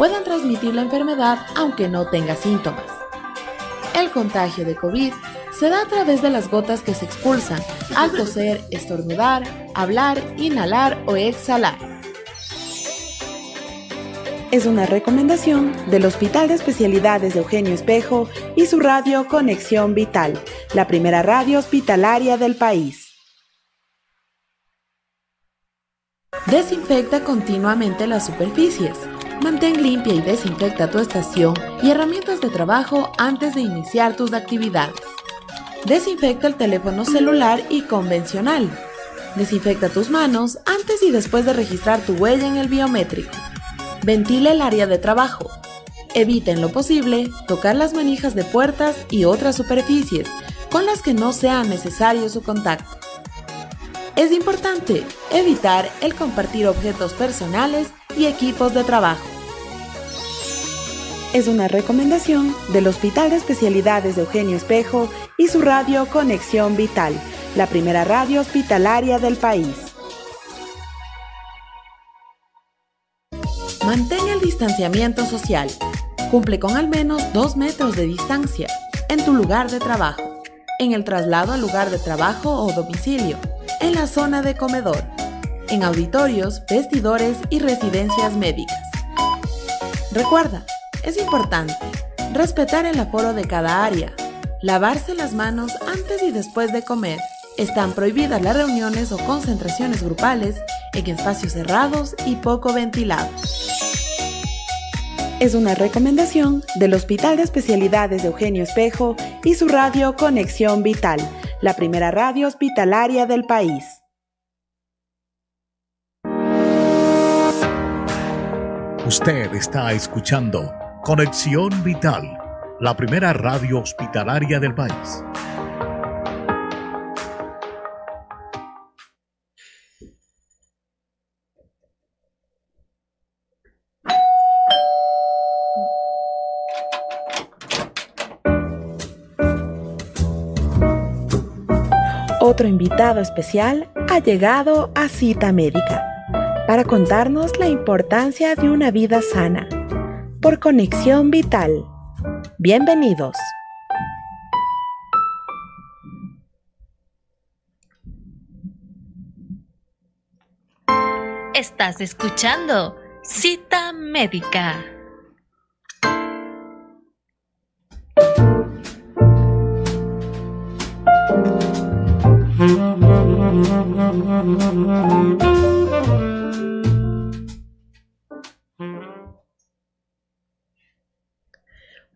pueden transmitir la enfermedad aunque no tenga síntomas. El contagio de COVID se da a través de las gotas que se expulsan al toser, estornudar, hablar, inhalar o exhalar. Es una recomendación del Hospital de Especialidades de Eugenio Espejo y su radio Conexión Vital, la primera radio hospitalaria del país. Desinfecta continuamente las superficies. Mantén limpia y desinfecta tu estación y herramientas de trabajo antes de iniciar tus actividades. Desinfecta el teléfono celular y convencional. Desinfecta tus manos antes y después de registrar tu huella en el biométrico. Ventila el área de trabajo. Evita en lo posible tocar las manijas de puertas y otras superficies con las que no sea necesario su contacto. Es importante evitar el compartir objetos personales y equipos de trabajo. Es una recomendación del Hospital de Especialidades de Eugenio Espejo y su radio Conexión Vital, la primera radio hospitalaria del país. Mantén el distanciamiento social. Cumple con al menos dos metros de distancia en tu lugar de trabajo, en el traslado al lugar de trabajo o domicilio, en la zona de comedor, en auditorios, vestidores y residencias médicas. Recuerda, es importante respetar el aforo de cada área, lavarse las manos antes y después de comer. Están prohibidas las reuniones o concentraciones grupales en espacios cerrados y poco ventilados. Es una recomendación del Hospital de Especialidades de Eugenio Espejo y su radio Conexión Vital, la primera radio hospitalaria del país. Usted está escuchando Conexión Vital, la primera radio hospitalaria del país. Otro invitado especial ha llegado a Cita Médica para contarnos la importancia de una vida sana por Conexión Vital. Bienvenidos. Estás escuchando Cita Médica.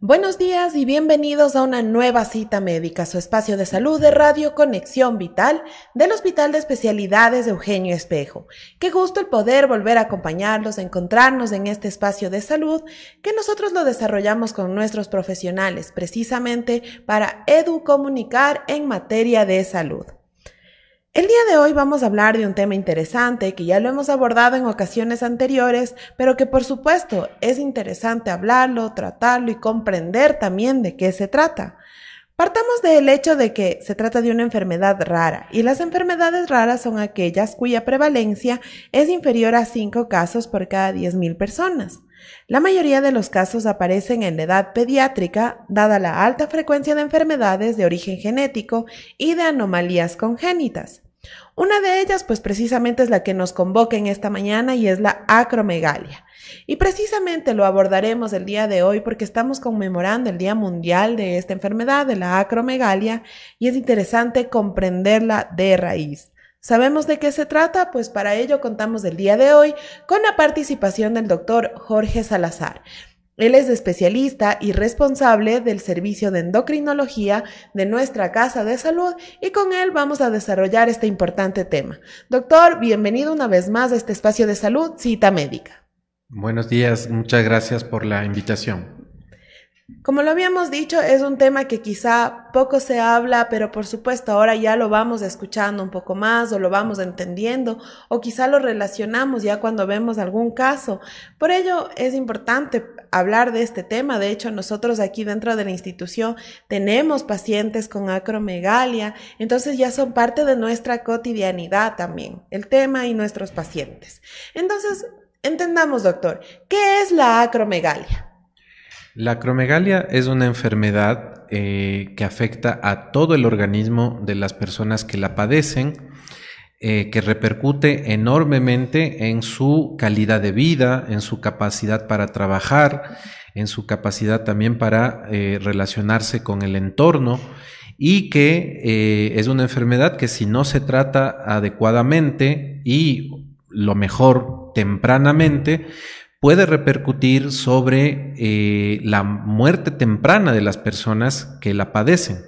Buenos días y bienvenidos a una nueva cita médica, su espacio de salud de Radio Conexión Vital del Hospital de Especialidades de Eugenio Espejo. Qué gusto el poder volver a acompañarlos, encontrarnos en este espacio de salud que nosotros lo desarrollamos con nuestros profesionales precisamente para educomunicar en materia de salud. El día de hoy vamos a hablar de un tema interesante que ya lo hemos abordado en ocasiones anteriores, pero que por supuesto es interesante hablarlo, tratarlo y comprender también de qué se trata. Partamos del hecho de que se trata de una enfermedad rara y las enfermedades raras son aquellas cuya prevalencia es inferior a 5 casos por cada 10.000 personas. La mayoría de los casos aparecen en la edad pediátrica, dada la alta frecuencia de enfermedades de origen genético y de anomalías congénitas. Una de ellas, pues precisamente es la que nos convoca en esta mañana y es la acromegalia. Y precisamente lo abordaremos el día de hoy porque estamos conmemorando el Día Mundial de esta enfermedad, de la acromegalia, y es interesante comprenderla de raíz. ¿Sabemos de qué se trata? Pues para ello contamos el día de hoy con la participación del doctor Jorge Salazar. Él es especialista y responsable del servicio de endocrinología de nuestra Casa de Salud y con él vamos a desarrollar este importante tema. Doctor, bienvenido una vez más a este espacio de salud, cita médica. Buenos días, muchas gracias por la invitación. Como lo habíamos dicho, es un tema que quizá poco se habla, pero por supuesto ahora ya lo vamos escuchando un poco más o lo vamos entendiendo o quizá lo relacionamos ya cuando vemos algún caso. Por ello es importante hablar de este tema. De hecho, nosotros aquí dentro de la institución tenemos pacientes con acromegalia, entonces ya son parte de nuestra cotidianidad también, el tema y nuestros pacientes. Entonces, Entendamos, doctor, ¿qué es la acromegalia? La acromegalia es una enfermedad eh, que afecta a todo el organismo de las personas que la padecen, eh, que repercute enormemente en su calidad de vida, en su capacidad para trabajar, en su capacidad también para eh, relacionarse con el entorno y que es una enfermedad que si no se trata adecuadamente y lo mejor tempranamente, puede repercutir sobre eh, la muerte temprana de las personas que la padecen.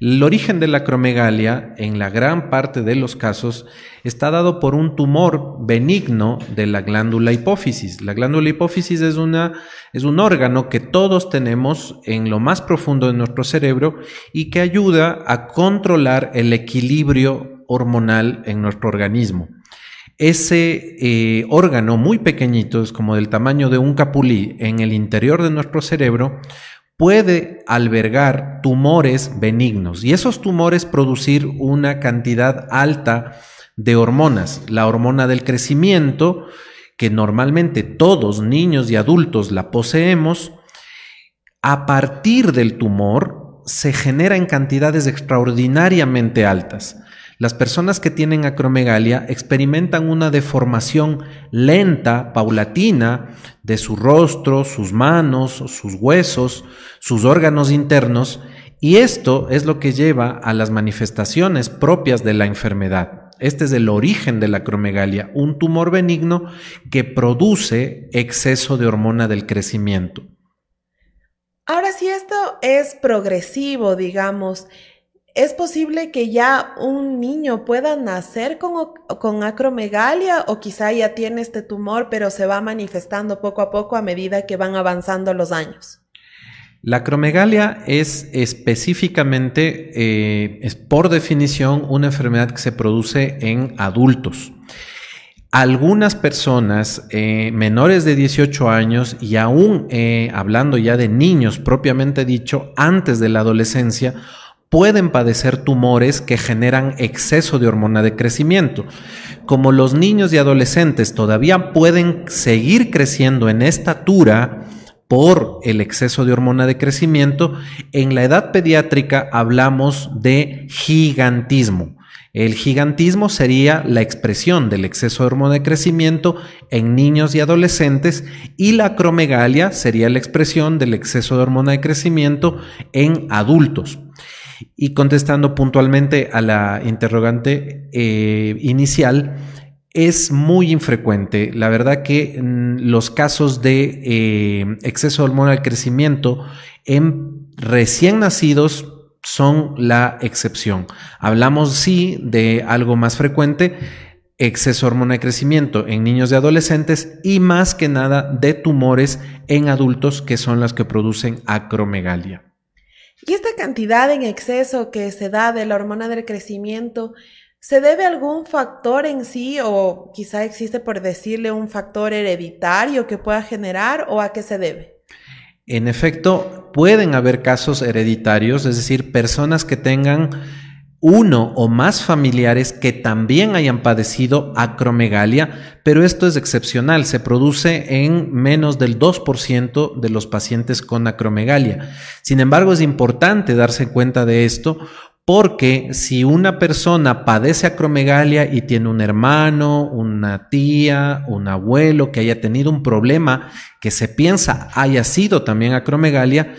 El origen de la acromegalia, en la gran parte de los casos, está dado por un tumor benigno de la glándula hipófisis. La glándula hipófisis es, una, es un órgano que todos tenemos en lo más profundo de nuestro cerebro y que ayuda a controlar el equilibrio hormonal en nuestro organismo. Ese eh, órgano muy pequeñito, es como del tamaño de un capulí en el interior de nuestro cerebro, puede albergar tumores benignos y esos tumores producir una cantidad alta de hormonas. La hormona del crecimiento, que normalmente todos, niños y adultos, la poseemos, a partir del tumor se genera en cantidades extraordinariamente altas. Las personas que tienen acromegalia experimentan una deformación lenta, paulatina, de su rostro, sus manos, sus huesos, sus órganos internos, y esto es lo que lleva a las manifestaciones propias de la enfermedad. Este es el origen de la acromegalia, un tumor benigno que produce exceso de hormona del crecimiento. Ahora, si esto es progresivo, digamos, ¿Es posible que ya un niño pueda nacer con, acromegalia o quizá ya tiene este tumor pero se va manifestando poco a poco a medida que van avanzando los años? La acromegalia es específicamente, eh, es por definición, una enfermedad que se produce en adultos. Algunas personas eh, menores de 18 años y aún eh, hablando ya de niños propiamente dicho, antes de la adolescencia, pueden padecer tumores que generan exceso de hormona de crecimiento. Como los niños y adolescentes todavía pueden seguir creciendo en estatura por el exceso de hormona de crecimiento, en la edad pediátrica hablamos de gigantismo. El gigantismo sería la expresión del exceso de hormona de crecimiento en niños y adolescentes y la acromegalia sería la expresión del exceso de hormona de crecimiento en adultos. Y contestando puntualmente a la interrogante eh, inicial, es muy infrecuente. La verdad que mm, los casos de eh, exceso de hormona al crecimiento en recién nacidos son la excepción. Hablamos sí de algo más frecuente, exceso de hormona de crecimiento en niños y adolescentes y más que nada de tumores en adultos que son las que producen acromegalia. Y esta cantidad en exceso que se da de la hormona del crecimiento, ¿se debe a algún factor en sí o quizá existe por decirle un factor hereditario que pueda generar o a qué se debe? En efecto, pueden haber casos hereditarios, es decir, personas que tengan uno o más familiares que también hayan padecido acromegalia, pero esto es excepcional, se produce en menos del 2% de los pacientes con acromegalia. Sin embargo, es importante darse cuenta de esto porque si una persona padece acromegalia y tiene un hermano, una tía, un abuelo que haya tenido un problema que se piensa haya sido también acromegalia,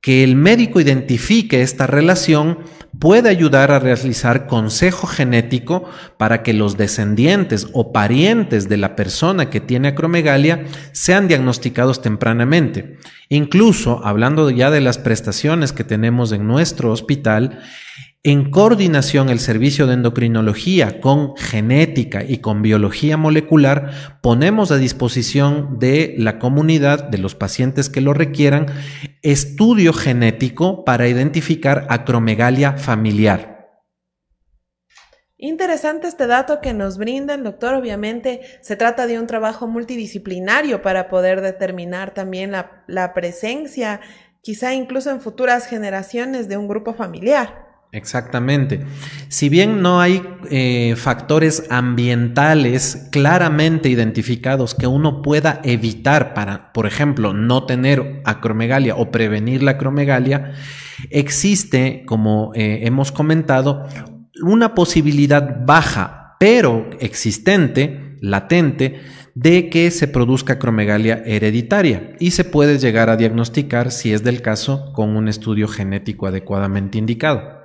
que el médico identifique esta relación puede ayudar a realizar consejo genético para que los descendientes o parientes de la persona que tiene acromegalia sean diagnosticados tempranamente. Incluso, hablando ya de las prestaciones que tenemos en nuestro hospital, en coordinación el servicio de endocrinología con genética y con biología molecular, ponemos a disposición de la comunidad, de los pacientes que lo requieran, estudio genético para identificar acromegalia familiar. Interesante este dato que nos brinda el doctor. Obviamente se trata de un trabajo multidisciplinario para poder determinar también la, la presencia, quizá incluso en futuras generaciones, de un grupo familiar. Exactamente. Si bien no hay eh, factores ambientales claramente identificados que uno pueda evitar para, por ejemplo, no tener acromegalia o prevenir la acromegalia, existe, como eh, hemos comentado, una posibilidad baja, pero existente, latente, de que se produzca acromegalia hereditaria y se puede llegar a diagnosticar, si es del caso, con un estudio genético adecuadamente indicado.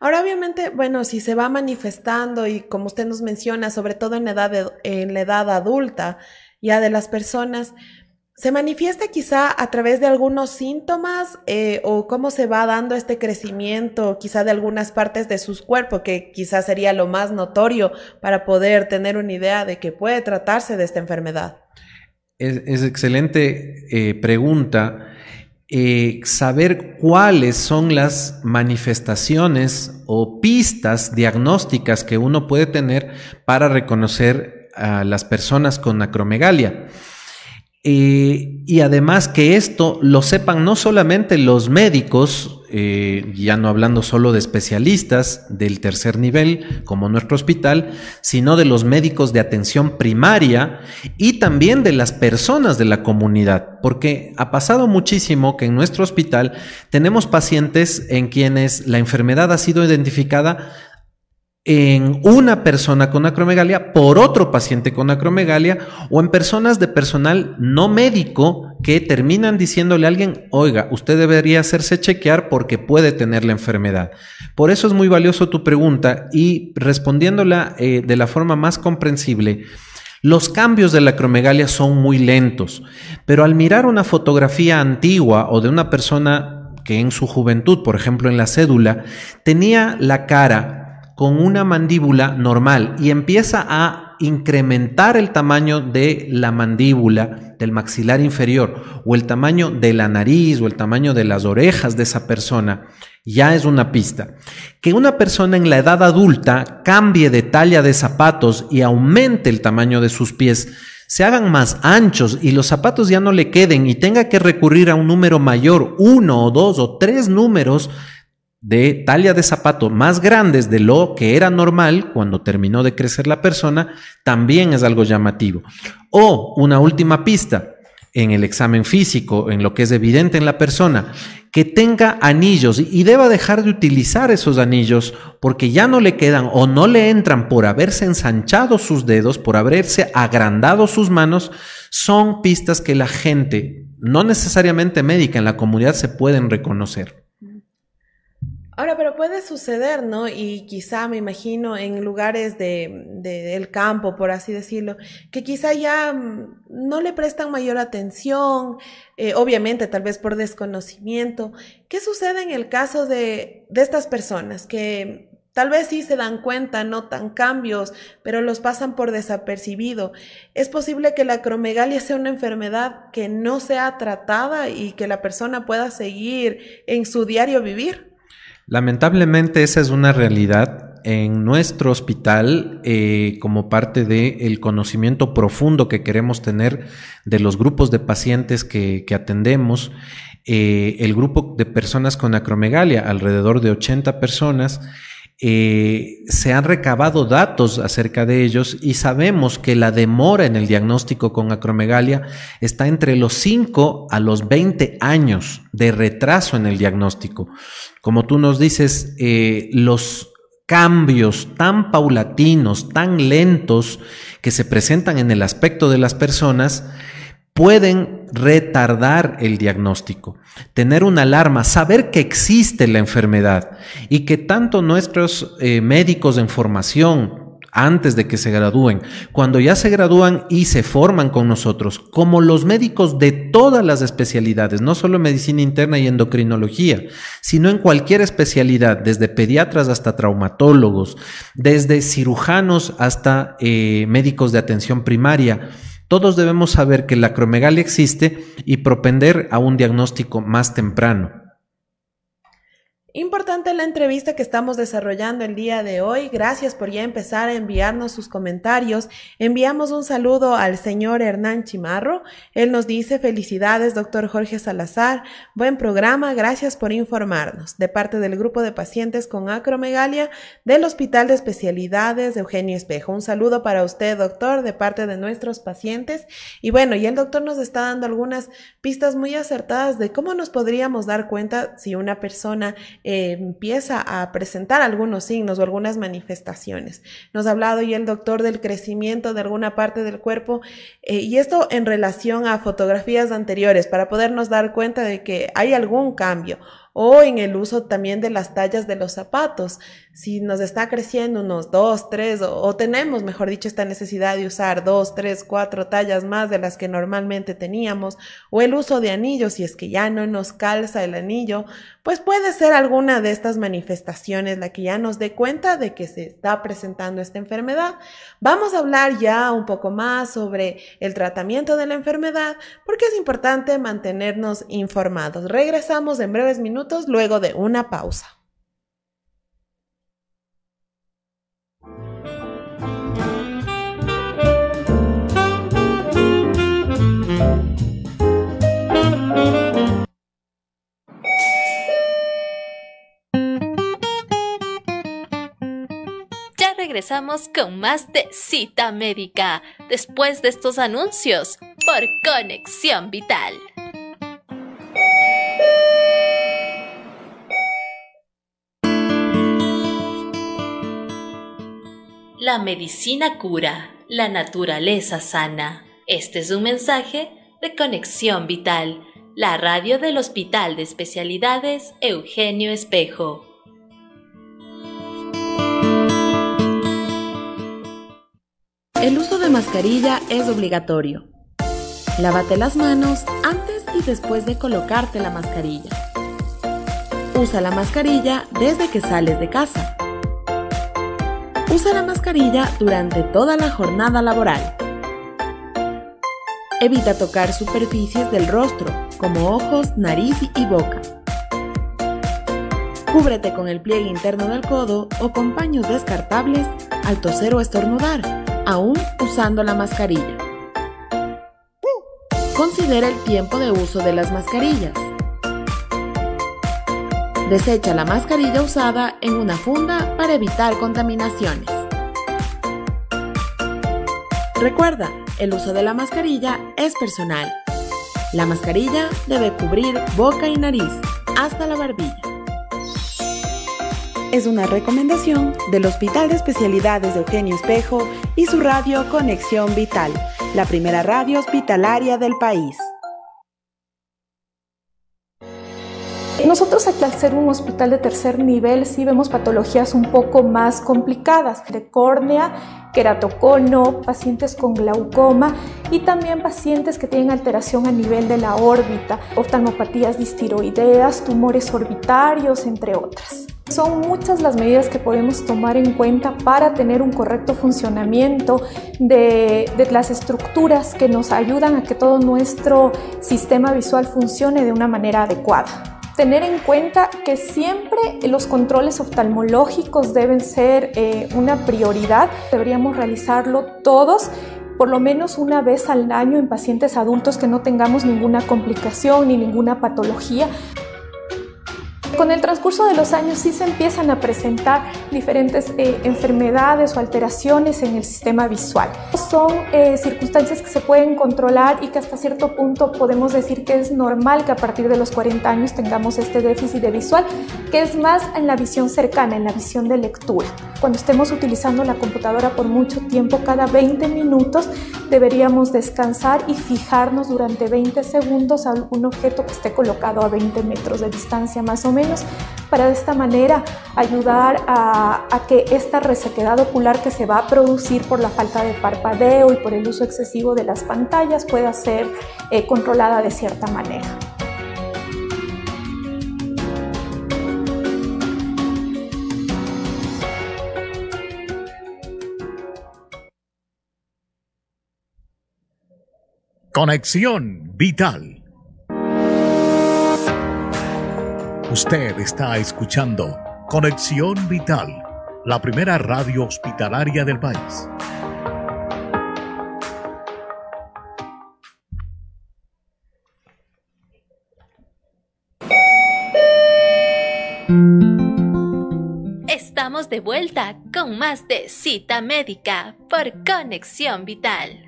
Ahora, obviamente, bueno, si se va manifestando y como usted nos menciona, sobre todo en, edad en la edad adulta ya de las personas, ¿se manifiesta quizá a través de algunos síntomas eh, o cómo se va dando este crecimiento quizá de algunas partes de sus cuerpos, que quizá sería lo más notorio para poder tener una idea de que puede tratarse de esta enfermedad? Es, excelente eh, pregunta. Eh, saber cuáles son las manifestaciones o pistas diagnósticas que uno puede tener para reconocer a las personas con acromegalia. Eh, y además que esto lo sepan no solamente los médicos, eh, ya no hablando solo de especialistas del tercer nivel, como nuestro hospital, sino de los médicos de atención primaria y también de las personas de la comunidad, porque ha pasado muchísimo que en nuestro hospital tenemos pacientes en quienes la enfermedad ha sido identificada en una persona con acromegalia por otro paciente con acromegalia o en personas de personal no médico que terminan diciéndole a alguien, oiga, usted debería hacerse chequear porque puede tener la enfermedad. Por eso es muy valioso tu pregunta y respondiéndola eh, de la forma más comprensible, los cambios de la acromegalia son muy lentos, pero al mirar una fotografía antigua o de una persona que en su juventud, por ejemplo en la cédula, tenía la cara con una mandíbula normal y empieza a incrementar el tamaño de la mandíbula, del maxilar inferior, o el tamaño de la nariz, o el tamaño de las orejas de esa persona, ya es una pista. Que una persona en la edad adulta cambie de talla de zapatos y aumente el tamaño de sus pies, se hagan más anchos y los zapatos ya no le queden y tenga que recurrir a un número mayor, uno o dos o tres números, de talla de zapato más grandes de lo que era normal cuando terminó de crecer la persona, también es algo llamativo. O una última pista en el examen físico, en lo que es evidente en la persona, que tenga anillos y deba dejar de utilizar esos anillos porque ya no le quedan o no le entran por haberse ensanchado sus dedos, por haberse agrandado sus manos, son pistas que la gente, no necesariamente médica, en la comunidad se pueden reconocer. Ahora, pero puede suceder, ¿no? Y quizá me imagino en lugares de, del campo, por así decirlo, que quizá ya mm, no le prestan mayor atención, eh, obviamente tal vez por desconocimiento. ¿Qué sucede en el caso de, de estas personas que Tal vez sí se dan cuenta, notan cambios, pero los pasan por desapercibido. Es posible que la acromegalia sea una enfermedad que no sea tratada y que la persona pueda seguir en su diario vivir. Lamentablemente esa es una realidad en nuestro hospital eh, como parte del conocimiento profundo que queremos tener de los grupos de pacientes que, atendemos. Eh, el grupo de personas con acromegalia, alrededor de 80 personas, eh, se han recabado datos acerca de ellos y sabemos que la demora en el diagnóstico con acromegalia está entre los 5 a los 20 años de retraso en el diagnóstico. Como tú nos dices, eh, los cambios tan paulatinos, tan lentos que se presentan en el aspecto de las personas, pueden retardar el diagnóstico, tener una alarma, saber que existe la enfermedad y que tanto nuestros eh, médicos en formación, antes de que se gradúen, cuando ya se gradúan y se forman con nosotros, como los médicos de todas las especialidades, no solo medicina interna y endocrinología, sino en cualquier especialidad, desde pediatras hasta traumatólogos, desde cirujanos hasta eh, médicos de atención primaria, todos debemos saber que la acromegalia existe y propender a un diagnóstico más temprano. Importante la entrevista que estamos desarrollando el día de hoy. Gracias por ya empezar a enviarnos sus comentarios. Enviamos un saludo al señor Hernán Chimarro. Él nos dice felicidades, doctor Jorge Salazar. Buen programa. Gracias por informarnos. De parte del grupo de pacientes con acromegalia del Hospital de Especialidades de Eugenio Espejo. Un saludo para usted, doctor, de parte de nuestros pacientes. Y bueno, y el doctor nos está dando algunas pistas muy acertadas de cómo nos podríamos dar cuenta si una persona eh, empieza a presentar algunos signos o algunas manifestaciones. Nos ha hablado y el doctor del crecimiento de alguna parte del cuerpo eh, y esto en relación a fotografías anteriores para podernos dar cuenta de que hay algún cambio o en el uso también de las tallas de los zapatos. Si nos está creciendo unos dos, tres, o, tenemos, mejor dicho, esta necesidad de usar dos, tres, cuatro tallas más de las que normalmente teníamos, o el uso de anillos, si es que ya no nos calza el anillo, pues puede ser alguna de estas manifestaciones la que ya nos dé cuenta de que se está presentando esta enfermedad. Vamos a hablar ya un poco más sobre el tratamiento de la enfermedad, porque es importante mantenernos informados. Regresamos en breves minutos luego de una pausa. Con más de cita médica después de estos anuncios por Conexión Vital. La medicina cura, la naturaleza sana. Este es un mensaje de Conexión Vital, la radio del Hospital de Especialidades Eugenio Espejo. El uso de mascarilla es obligatorio. Lávate las manos antes y después de colocarte la mascarilla. Usa la mascarilla desde que sales de casa. Usa la mascarilla durante toda la jornada laboral. Evita tocar superficies del rostro, como ojos, nariz y boca. Cúbrete con el pliegue interno del codo o con paños descartables al toser o estornudar, aún usando la mascarilla. Considera el tiempo de uso de las mascarillas. Desecha la mascarilla usada en una funda para evitar contaminaciones. Recuerda, el uso de la mascarilla es personal. La mascarilla debe cubrir boca y nariz hasta la barbilla. Es una recomendación del Hospital de Especialidades de Eugenio Espejo y su radio Conexión Vital, la primera radio hospitalaria del país. Nosotros al ser un hospital de tercer nivel sí vemos patologías un poco más complicadas, de córnea, queratocono, pacientes con glaucoma y también pacientes que tienen alteración a nivel de la órbita, oftalmopatías distiroideas, tumores orbitarios, entre otras. Son muchas las medidas que podemos tomar en cuenta para tener un correcto funcionamiento de, de, las estructuras que nos ayudan a que todo nuestro sistema visual funcione de una manera adecuada tener en cuenta que siempre los controles oftalmológicos deben ser eh, una prioridad. Deberíamos realizarlo todos por lo menos una vez al año en pacientes adultos que no tengamos ninguna complicación ni ninguna patología. Con el transcurso de los años sí se empiezan a presentar diferentes eh, enfermedades o alteraciones en el sistema visual. Son eh, circunstancias que se pueden controlar y que hasta cierto punto podemos decir que es normal que a partir de los 40 años tengamos este déficit de visual, que es más en la visión cercana, en la visión de lectura. Cuando estemos utilizando la computadora por mucho tiempo, cada 20 minutos deberíamos descansar y fijarnos durante 20 segundos a algún objeto que esté colocado a 20 metros de distancia más o menos para de esta manera ayudar a, que esta resequedad ocular que se va a producir por la falta de parpadeo y por el uso excesivo de las pantallas pueda ser eh, controlada de cierta manera. Conexión Vital Usted está escuchando Conexión Vital, la primera radio hospitalaria del país. Estamos de vuelta con más de cita médica por Conexión Vital.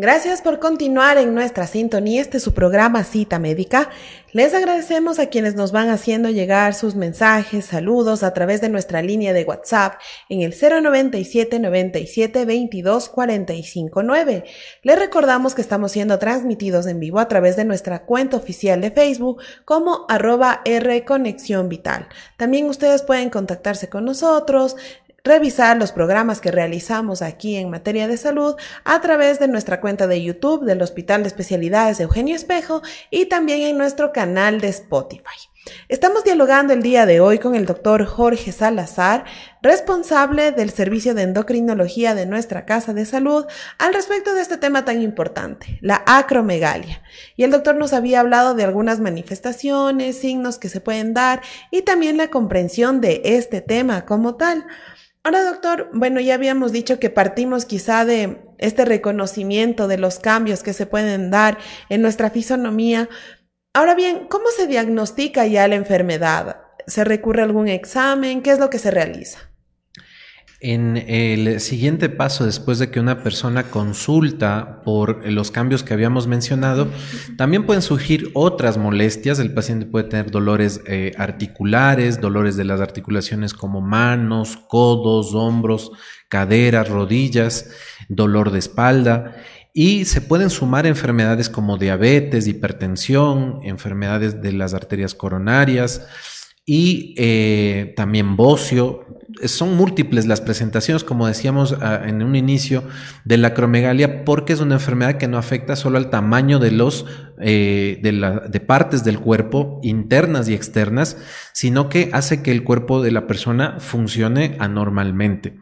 Gracias por continuar en nuestra sintonía. Este es su programa Cita Médica. Les agradecemos a quienes nos van haciendo llegar sus mensajes, saludos a través de nuestra línea de WhatsApp en el 097 97 22 45 9. Les recordamos que estamos siendo transmitidos en vivo a través de nuestra cuenta oficial de Facebook como arroba R Conexión Vital. También ustedes pueden contactarse con nosotros, revisar los programas que realizamos aquí en materia de salud a través de nuestra cuenta de YouTube del Hospital de Especialidades de Eugenio Espejo y también en nuestro canal de Spotify. Estamos dialogando el día de hoy con el doctor Jorge Salazar, responsable del servicio de endocrinología de nuestra casa de salud, al respecto de este tema tan importante, la acromegalia. Y el doctor nos había hablado de algunas manifestaciones, signos que se pueden dar y también la comprensión de este tema como tal. Ahora, doctor, bueno, ya habíamos dicho que partimos quizá de este reconocimiento de los cambios que se pueden dar en nuestra fisonomía. Ahora bien, ¿cómo se diagnostica ya la enfermedad? ¿Se recurre a algún examen? ¿Qué es lo que se realiza? En el siguiente paso, después de que una persona consulta por los cambios que habíamos mencionado, también pueden surgir otras molestias. El paciente puede tener dolores eh, articulares, dolores de las articulaciones como manos, codos, hombros, caderas, rodillas, dolor de espalda. Y se pueden sumar enfermedades como diabetes, hipertensión, enfermedades de las arterias coronarias y eh, también bocio, son múltiples las presentaciones, como decíamos ah, en un inicio, de la acromegalia, porque es una enfermedad que no afecta solo al tamaño de los eh, de, partes del cuerpo, internas y externas, sino que hace que el cuerpo de la persona funcione anormalmente.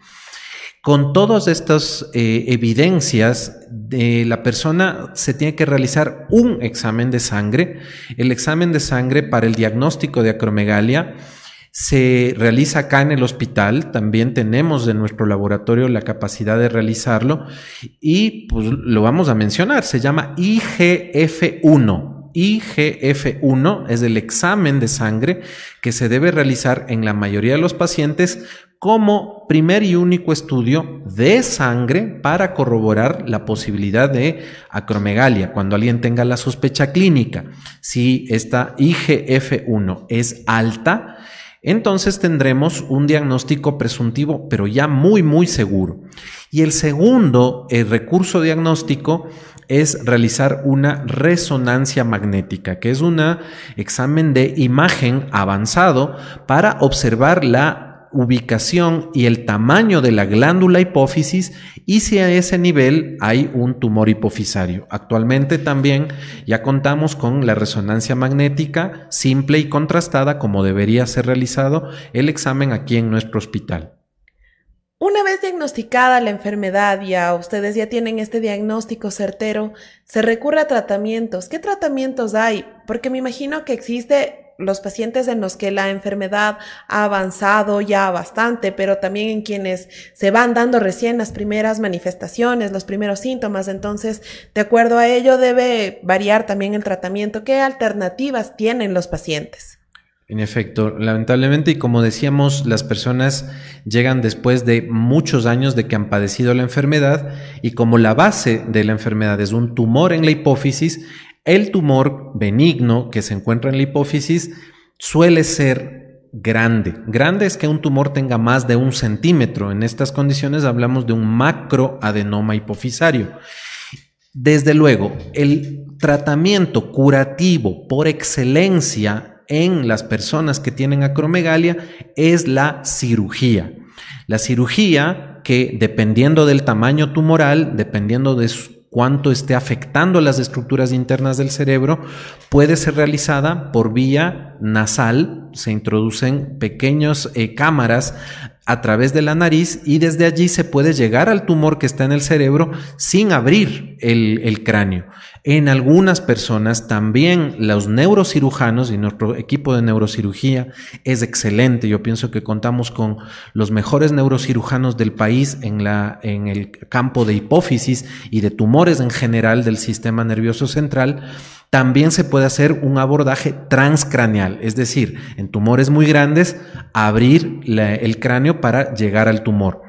Con todas estas eh, evidencias, de la persona se tiene que realizar un examen de sangre. El examen de sangre para el diagnóstico de acromegalia se realiza acá en el hospital, también tenemos en nuestro laboratorio la capacidad de realizarlo y pues lo vamos a mencionar, se llama IGF-1. IGF-1 es el examen de sangre que se debe realizar en la mayoría de los pacientes como primer y único estudio de sangre para corroborar la posibilidad de acromegalia. Cuando alguien tenga la sospecha clínica, si esta IGF-1 es alta, entonces tendremos un diagnóstico presuntivo, pero ya muy, muy seguro. Y el segundo el recurso diagnóstico es realizar una resonancia magnética, que es un examen de imagen avanzado para observar la ubicación y el tamaño de la glándula hipófisis y si a ese nivel hay un tumor hipofisario. Actualmente también ya contamos con la resonancia magnética simple y contrastada como debería ser realizado el examen aquí en nuestro hospital. Una vez diagnosticada la enfermedad, ya ustedes ya tienen este diagnóstico certero, se recurre a tratamientos. ¿Qué tratamientos hay? Porque me imagino que existe los pacientes en los que la enfermedad ha avanzado ya bastante, pero también en quienes se van dando recién las primeras manifestaciones, los primeros síntomas. Entonces, de acuerdo a ello, debe variar también el tratamiento. ¿Qué alternativas tienen los pacientes? En efecto, lamentablemente, y como decíamos, las personas llegan después de muchos años de que han padecido la enfermedad y como la base de la enfermedad es un tumor en la hipófisis, el tumor benigno que se encuentra en la hipófisis suele ser grande. Grande es que un tumor tenga más de un centímetro. En estas condiciones hablamos de un macroadenoma hipofisario. Desde luego, el tratamiento curativo por excelencia en las personas que tienen acromegalia es la cirugía. La cirugía que dependiendo del tamaño tumoral, dependiendo de cuánto esté afectando las estructuras internas del cerebro, puede ser realizada por vía nasal. Se introducen pequeñas eh, cámaras a través de la nariz y desde allí se puede llegar al tumor que está en el cerebro sin abrir el, cráneo. En algunas personas también los neurocirujanos y nuestro equipo de neurocirugía es excelente. Yo pienso que contamos con los mejores neurocirujanos del país en, la, en el campo de hipófisis y de tumores en general del sistema nervioso central también se puede hacer un abordaje transcraneal, es decir, en tumores muy grandes, abrir el cráneo para llegar al tumor.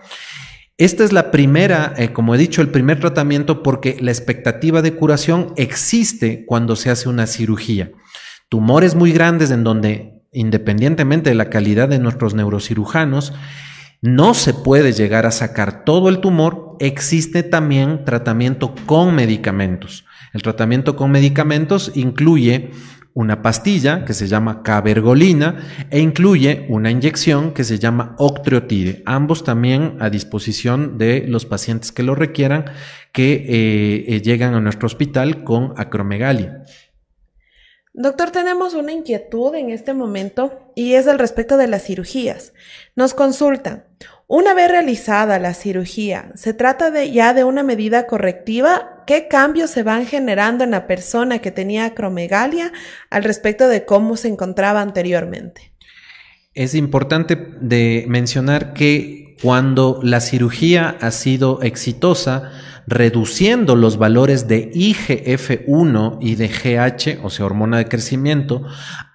Esta es la primera, eh, como he dicho, el primer tratamiento porque la expectativa de curación existe cuando se hace una cirugía. Tumores muy grandes en donde, independientemente de la calidad de nuestros neurocirujanos, no se puede llegar a sacar todo el tumor, existe también tratamiento con medicamentos. El tratamiento con medicamentos incluye una pastilla que se llama cabergolina e incluye una inyección que se llama octreotide, ambos también a disposición de los pacientes que lo requieran que eh, eh, llegan a nuestro hospital con acromegalia. Doctor, tenemos una inquietud en este momento y es al respecto de las cirugías. Nos consultan, una vez realizada la cirugía, ¿se trata ya de una medida correctiva? ¿Qué cambios se van generando en la persona que tenía acromegalia al respecto de cómo se encontraba anteriormente? Es importante mencionar que cuando la cirugía ha sido exitosa, reduciendo los valores de IGF-1 y de GH, o sea, hormona de crecimiento,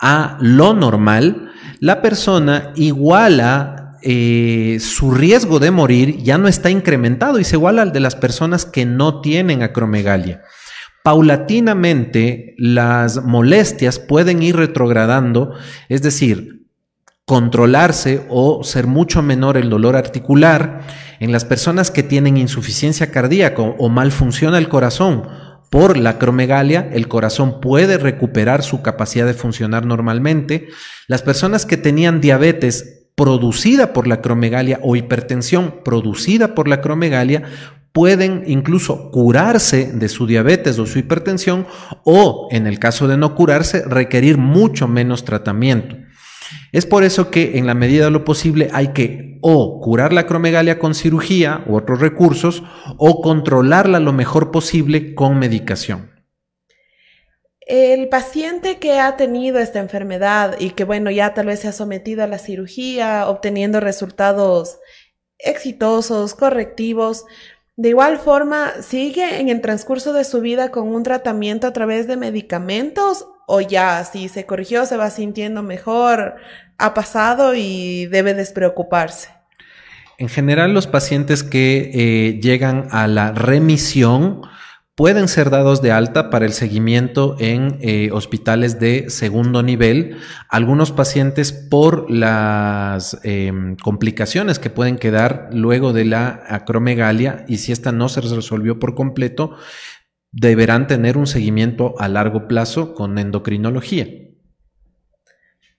a lo normal, la persona iguala eh, su riesgo de morir ya no está incrementado y se iguala al de las personas que no tienen acromegalia. Paulatinamente las molestias pueden ir retrogradando, es decir, controlarse o ser mucho menor el dolor articular en las personas que tienen insuficiencia cardíaca o mal funciona el corazón. Por la acromegalia, el corazón puede recuperar su capacidad de funcionar normalmente. Las personas que tenían diabetes producida por la acromegalia o hipertensión producida por la acromegalia pueden incluso curarse de su diabetes o su hipertensión o, en el caso de no curarse, requerir mucho menos tratamiento. Es por eso que en la medida de lo posible hay que o curar la acromegalia con cirugía u otros recursos o controlarla lo mejor posible con medicación. El paciente que ha tenido esta enfermedad y que, bueno, ya tal vez se ha sometido a la cirugía, obteniendo resultados exitosos, correctivos, de igual forma, ¿sigue en el transcurso de su vida con un tratamiento a través de medicamentos o ya, si se corrigió, se va sintiendo mejor, ha pasado y debe despreocuparse? En general, los pacientes que eh, llegan a la remisión, pueden ser dados de alta para el seguimiento en eh, hospitales de segundo nivel. Algunos pacientes por las em, complicaciones que pueden quedar luego de la acromegalia y si esta no se resolvió por completo, deberán tener un seguimiento a largo plazo con endocrinología.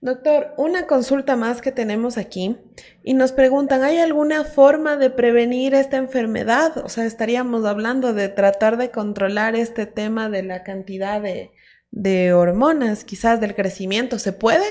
Doctor, una consulta más que tenemos aquí y nos preguntan, ¿hay alguna forma de prevenir esta enfermedad? O sea, estaríamos hablando de tratar de controlar este tema de la cantidad de, de hormonas, quizás del crecimiento. ¿Se puede?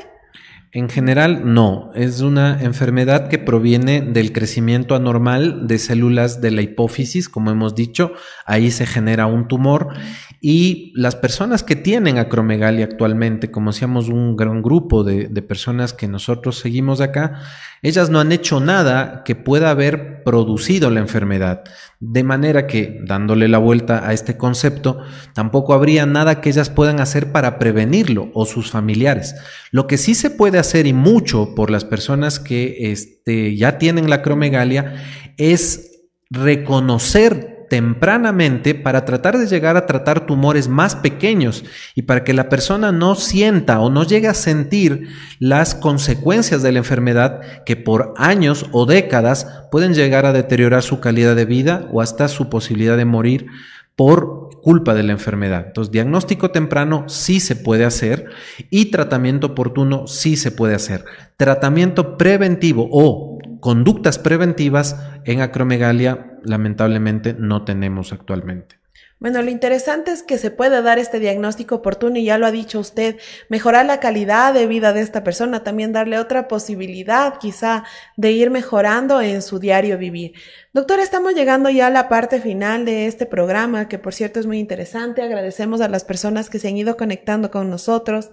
En general, no. Es una enfermedad que proviene del crecimiento anormal de células de la hipófisis, como hemos dicho. Ahí se genera un tumor. Y las personas que tienen acromegalia actualmente, como seamos un gran grupo de, de personas que nosotros seguimos acá, ellas no han hecho nada que pueda haber producido la enfermedad. De manera que, dándole la vuelta a este concepto, tampoco habría nada que ellas puedan hacer para prevenirlo o sus familiares. Lo que sí se puede hacer y mucho por las personas que este, ya tienen la acromegalia es reconocer tempranamente para tratar de llegar a tratar tumores más pequeños y para que la persona no sienta o no llegue a sentir las consecuencias de la enfermedad que por años o décadas pueden llegar a deteriorar su calidad de vida o hasta su posibilidad de morir por culpa de la enfermedad. Entonces, diagnóstico temprano sí se puede hacer y tratamiento oportuno sí se puede hacer. Tratamiento preventivo o conductas preventivas en acromegalia lamentablemente no tenemos actualmente. Bueno, lo interesante es que se puede dar este diagnóstico oportuno y ya lo ha dicho usted, mejorar la calidad de vida de esta persona, también darle otra posibilidad quizá de ir mejorando en su diario vivir. Doctor, estamos llegando ya a la parte final de este programa, que por cierto es muy interesante. Agradecemos a las personas que se han ido conectando con nosotros.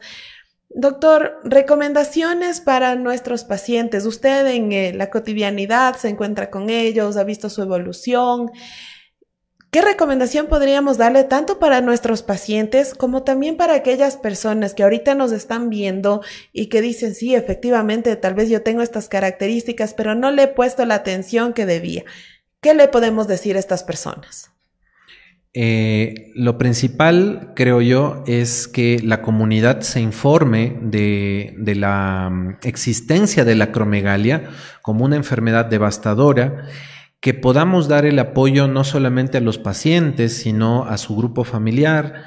Doctor, recomendaciones para nuestros pacientes. Usted en eh, la cotidianidad se encuentra con ellos, ha visto su evolución. ¿Qué recomendación podríamos darle tanto para nuestros pacientes como también para aquellas personas que ahorita nos están viendo y que dicen, sí, efectivamente, tal vez yo tengo estas características, pero no le he puesto la atención que debía? ¿Qué le podemos decir a estas personas? Eh, lo principal, creo yo, es que la comunidad se informe de, la mm, existencia de la acromegalia como una enfermedad devastadora que podamos dar el apoyo no solamente a los pacientes, sino a su grupo familiar,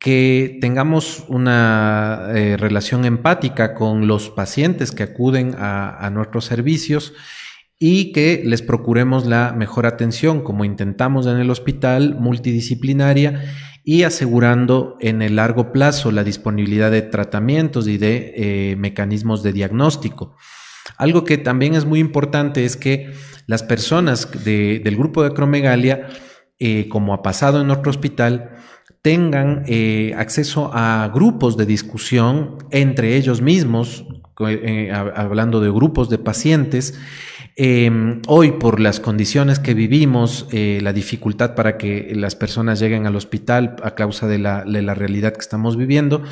que tengamos una eh, relación empática con los pacientes que acuden a, nuestros servicios y que les procuremos la mejor atención, como intentamos en el hospital, multidisciplinaria y asegurando en el largo plazo la disponibilidad de tratamientos y de eh, mecanismos de diagnóstico. Algo que también es muy importante es que las personas del grupo de acromegalia, eh, como ha pasado en nuestro hospital, tengan eh, acceso a grupos de discusión entre ellos mismos, hablando de grupos de pacientes. Em, hoy, por las condiciones que vivimos, la dificultad para que las personas lleguen al hospital a causa de la, realidad que estamos viviendo,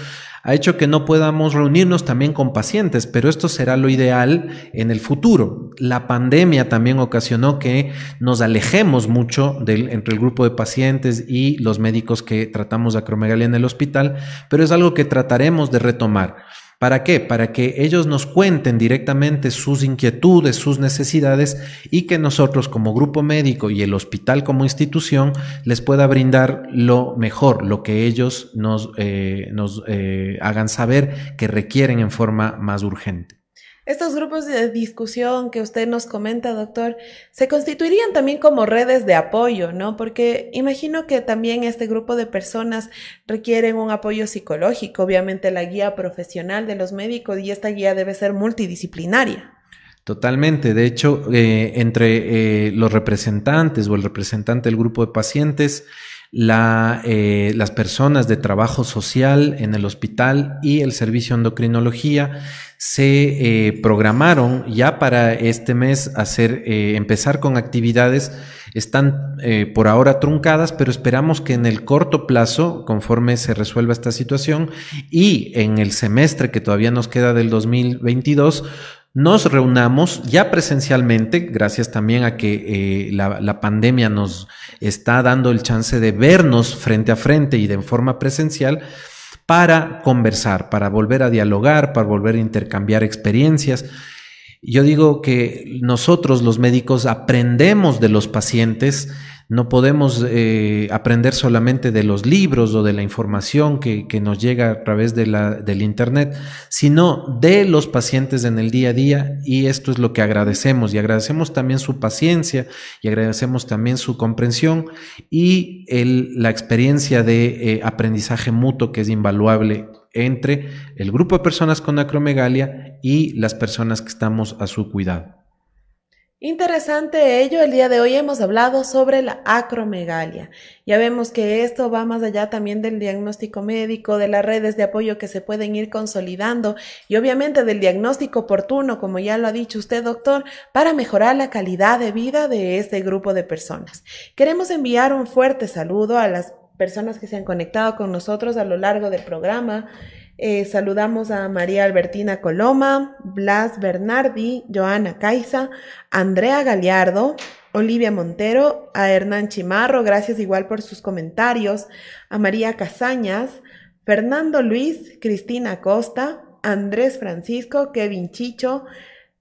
ha hecho que no podamos reunirnos también con pacientes, pero esto será lo ideal en el futuro. La pandemia también ocasionó que nos alejemos mucho entre el grupo de pacientes y los médicos que tratamos de acromegalia en el hospital, pero es algo que trataremos de retomar. ¿Para qué? Para que ellos nos cuenten directamente sus inquietudes, sus necesidades y que nosotros como grupo médico y el hospital como institución les pueda brindar lo mejor, lo que ellos nos, eh, nos eh, hagan saber que requieren en forma más urgente. Estos grupos de discusión que usted nos comenta, doctor, se constituirían también como redes de apoyo, ¿no? Porque imagino que también este grupo de personas requieren un apoyo psicológico, obviamente la guía profesional de los médicos y esta guía debe ser multidisciplinaria. Totalmente. De hecho, eh, entre eh, los representantes o el representante del grupo de pacientes, eh, las personas de trabajo social en el hospital y el servicio de endocrinología se eh, programaron ya para este mes hacer, eh, empezar con actividades. Están por ahora truncadas, pero esperamos que en el corto plazo, conforme se resuelva esta situación y en el semestre que todavía nos queda del 2022, nos reunamos ya presencialmente, gracias también a que eh, la, pandemia nos está dando el chance de vernos frente a frente y de forma presencial para conversar, para volver a dialogar, para volver a intercambiar experiencias. Yo digo que nosotros los médicos aprendemos de los pacientes, no podemos eh, aprender solamente de los libros o de la información que, nos llega a través de la, del Internet, sino de los pacientes en el día a día y esto es lo que agradecemos y agradecemos también su paciencia y agradecemos también su comprensión y el, la experiencia de eh, aprendizaje mutuo que es invaluable entre el grupo de personas con acromegalia y las personas que estamos a su cuidado. Interesante ello, el día de hoy hemos hablado sobre la acromegalia. Ya vemos que esto va más allá también del diagnóstico médico, de las redes de apoyo que se pueden ir consolidando y obviamente del diagnóstico oportuno, como ya lo ha dicho usted, doctor, para mejorar la calidad de vida de este grupo de personas. Queremos enviar un fuerte saludo a las personas que se han conectado con nosotros a lo largo del programa. Eh, saludamos a María Albertina Coloma, Blas Bernardi, Joana Caiza, Andrea Galiardo, Olivia Montero, a Hernán Chimarro, gracias igual por sus comentarios, a María Casañas, Fernando Luis, Cristina Costa, Andrés Francisco, Kevin Chicho,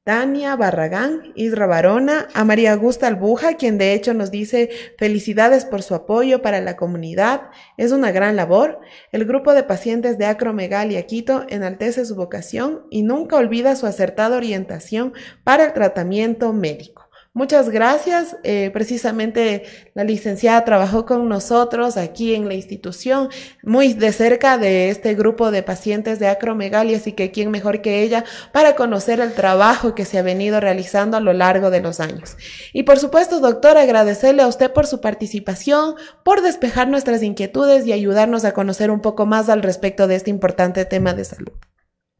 Tania Barragán, Isra Barona, a María Augusta Albuja, quien de hecho nos dice felicidades por su apoyo para la comunidad, es una gran labor. El grupo de pacientes de acromegalia Quito enaltece su vocación y nunca olvida su acertada orientación para el tratamiento médico. Muchas gracias. Eh, precisamente la licenciada trabajó con nosotros aquí en la institución, muy de cerca de este grupo de pacientes de acromegalia, así que quién mejor que ella para conocer el trabajo que se ha venido realizando a lo largo de los años. Y por supuesto, doctor, agradecerle a usted por su participación, por despejar nuestras inquietudes y ayudarnos a conocer un poco más al respecto de este importante tema de salud.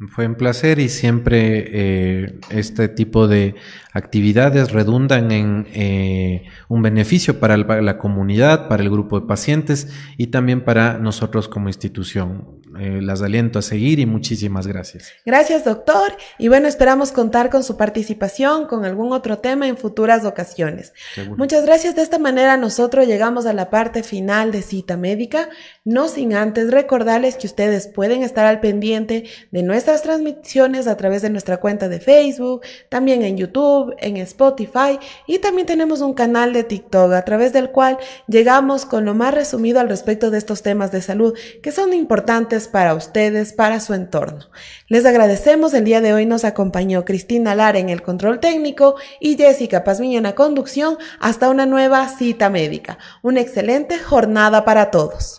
Fue un placer y siempre eh, este tipo de actividades redundan en eh, un beneficio para la comunidad, para el grupo de pacientes y también para nosotros como institución. Eh, las aliento a seguir y muchísimas gracias. Gracias, doctor. Y bueno, esperamos contar con su participación con algún otro tema en futuras ocasiones. Muchas gracias. De esta manera nosotros llegamos a la parte final de cita médica, no sin antes recordarles que ustedes pueden estar al pendiente de nuestras transmisiones a través de nuestra cuenta de Facebook, también en YouTube, en Spotify y también tenemos un canal de TikTok a través del cual llegamos con lo más resumido al respecto de estos temas de salud que son importantes para ustedes, para su entorno. Les agradecemos, el día de hoy nos acompañó Cristina Lara en el control técnico y Jessica Pazmiño en la conducción hasta una nueva cita médica. Una excelente jornada para todos.